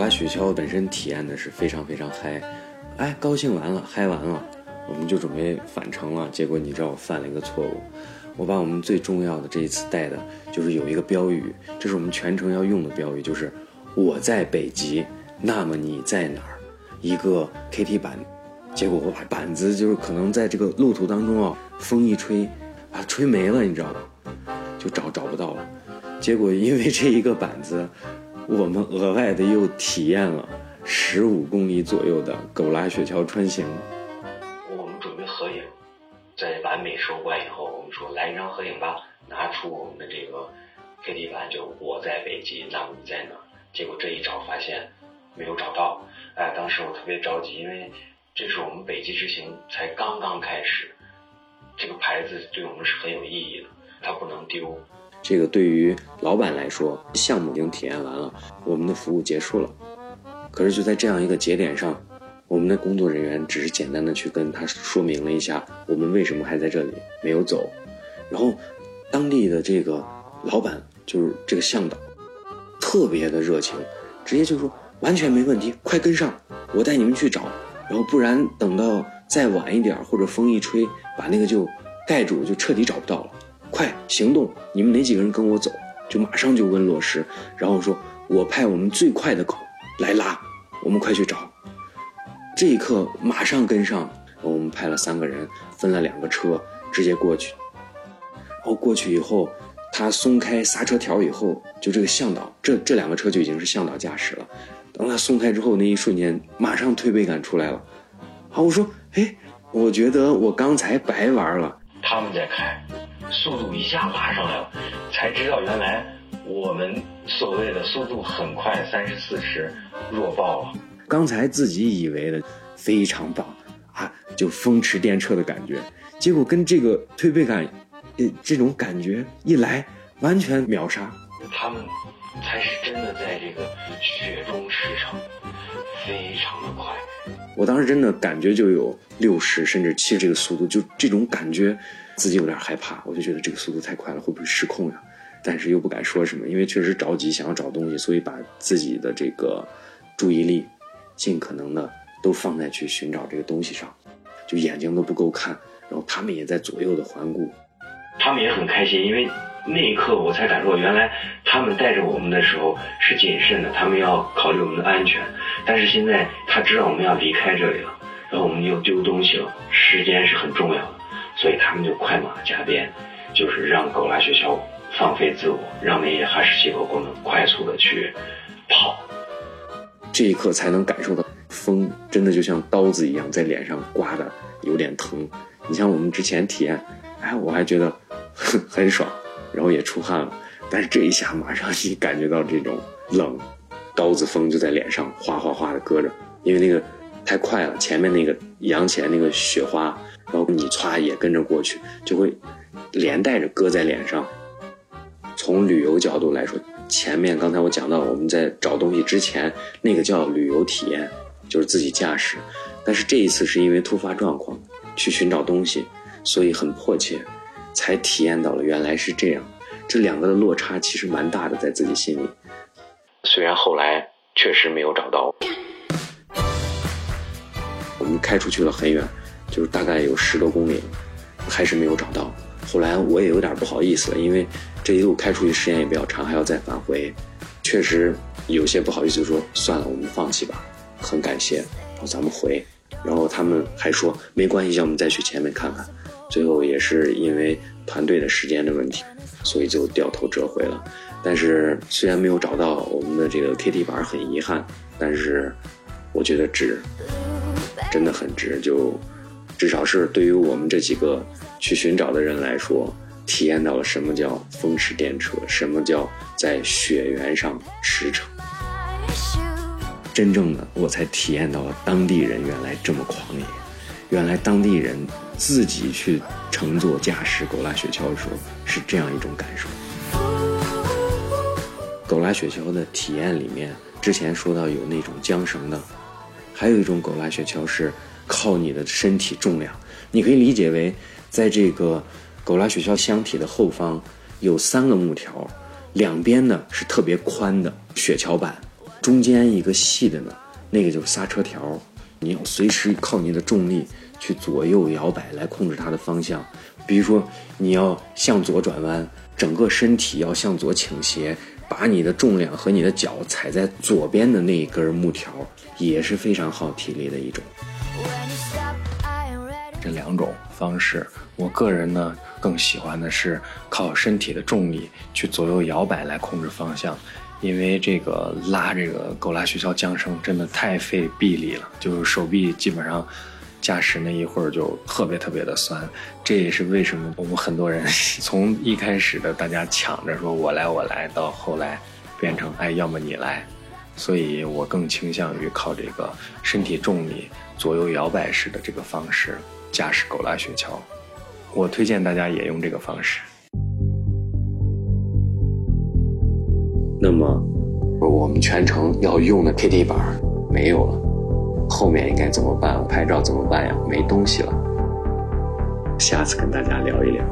拉雪橇本身体验的是非常非常嗨，哎，高兴完了，嗨完了，我们就准备返程了。结果你知道我犯了一个错误，我把我们最重要的这一次带的就是有一个标语，这是我们全程要用的标语，就是我在北极，那么你在哪儿？一个 KT 板。结果我把板子就是可能在这个路途当中啊，风一吹，把它吹没了，你知道吧？就找找不到了。结果因为这一个板子，我们额外的又体验了十五公里左右的狗拉雪橇穿行。我们准备合影，在完美收官以后，我们说来一张合影吧，拿出我们的这个 KT 板，就我在北极，那你在哪？结果这一找发现没有找到，哎，当时我特别着急，因为。这是我们北极之行才刚刚开始，这个牌子对我们是很有意义的，它不能丢。这个对于老板来说，项目已经体验完了，我们的服务结束了。可是就在这样一个节点上，我们的工作人员只是简单的去跟他说明了一下我们为什么还在这里没有走，然后当地的这个老板就是这个向导，特别的热情，直接就说完全没问题，快跟上，我带你们去找。然后不然等到再晚一点，或者风一吹，把那个就盖住，就彻底找不到了。快行动！你们哪几个人跟我走？就马上就问落实，然后说我派我们最快的狗来拉，我们快去找。这一刻马上跟上，我们派了三个人，分了两个车，直接过去。然后过去以后，他松开刹车条以后，就这个向导，这这两个车就已经是向导驾驶了。等他松开之后，那一瞬间，马上推背感出来了。好，我说，哎，我觉得我刚才白玩了。他们在开，速度一下拉上来了，才知道原来我们所谓的速度很快，三十四十，弱爆了。刚才自己以为的非常棒啊，就风驰电掣的感觉，结果跟这个推背感，呃，这种感觉一来，完全秒杀。他们。才是真的在这个雪中驰骋，非常的快。我当时真的感觉就有六十甚至七十这个速度，就这种感觉，自己有点害怕。我就觉得这个速度太快了，会不会失控呀？但是又不敢说什么，因为确实着急想要找东西，所以把自己的这个注意力尽可能的都放在去寻找这个东西上，就眼睛都不够看，然后他们也在左右的环顾，他们也很开心，因为。那一刻我才感受到，原来他们带着我们的时候是谨慎的，他们要考虑我们的安全。但是现在他知道我们要离开这里了，然后我们又丢东西了，时间是很重要的，所以他们就快马加鞭，就是让狗拉雪橇放飞自我，让那些哈士奇狗狗们快速的去跑。这一刻才能感受到风真的就像刀子一样在脸上刮的，有点疼。你像我们之前体验，哎，我还觉得很爽。然后也出汗了，但是这一下马上你感觉到这种冷，刀子风就在脸上哗哗哗的搁着，因为那个太快了，前面那个扬起来那个雪花，然后你歘也跟着过去，就会连带着搁在脸上。从旅游角度来说，前面刚才我讲到我们在找东西之前那个叫旅游体验，就是自己驾驶，但是这一次是因为突发状况去寻找东西，所以很迫切。才体验到了原来是这样，这两个的落差其实蛮大的，在自己心里。虽然后来确实没有找到，我们开出去了很远，就是大概有十多公里，还是没有找到。后来我也有点不好意思，因为这一路开出去时间也比较长，还要再返回，确实有些不好意思，说算了，我们放弃吧。很感谢，然后咱们回，然后他们还说没关系，叫我们再去前面看看。最后也是因为团队的时间的问题，所以就掉头折回了。但是虽然没有找到我们的这个 KT 板，很遗憾，但是我觉得值，真的很值。就至少是对于我们这几个去寻找的人来说，体验到了什么叫风驰电掣，什么叫在雪原上驰骋。真正的我才体验到了当地人原来这么狂野，原来当地人。自己去乘坐驾驶狗拉雪橇的时候是这样一种感受。狗拉雪橇的体验里面，之前说到有那种缰绳的，还有一种狗拉雪橇是靠你的身体重量。你可以理解为，在这个狗拉雪橇箱体的后方有三个木条，两边呢是特别宽的雪橇板，中间一个细的呢，那个就是刹车条，你要随时靠你的重力去左右摇摆来控制它的方向。比如说你要向左转弯，整个身体要向左倾斜，把你的重量和你的脚踩在左边的那一根木条，也是非常耗体力的一种。这两种方式，我个人呢更喜欢的是靠身体的重力去左右摇摆来控制方向，因为这个拉这个狗拉雪橇缰绳真的太费臂力了，就是手臂基本上驾驶那一会儿就特别特别的酸。这也是为什么我们很多人 从一开始的大家抢着说我来我来，到后来变成哎要么你来，所以我更倾向于靠这个身体重力左右摇摆式的这个方式。驾驶狗拉雪橇，我推荐大家也用这个方式。那么，我们全程要用的 KT 板没有了，后面应该怎么办？拍照怎么办呀？没东西了。下次跟大家聊一聊。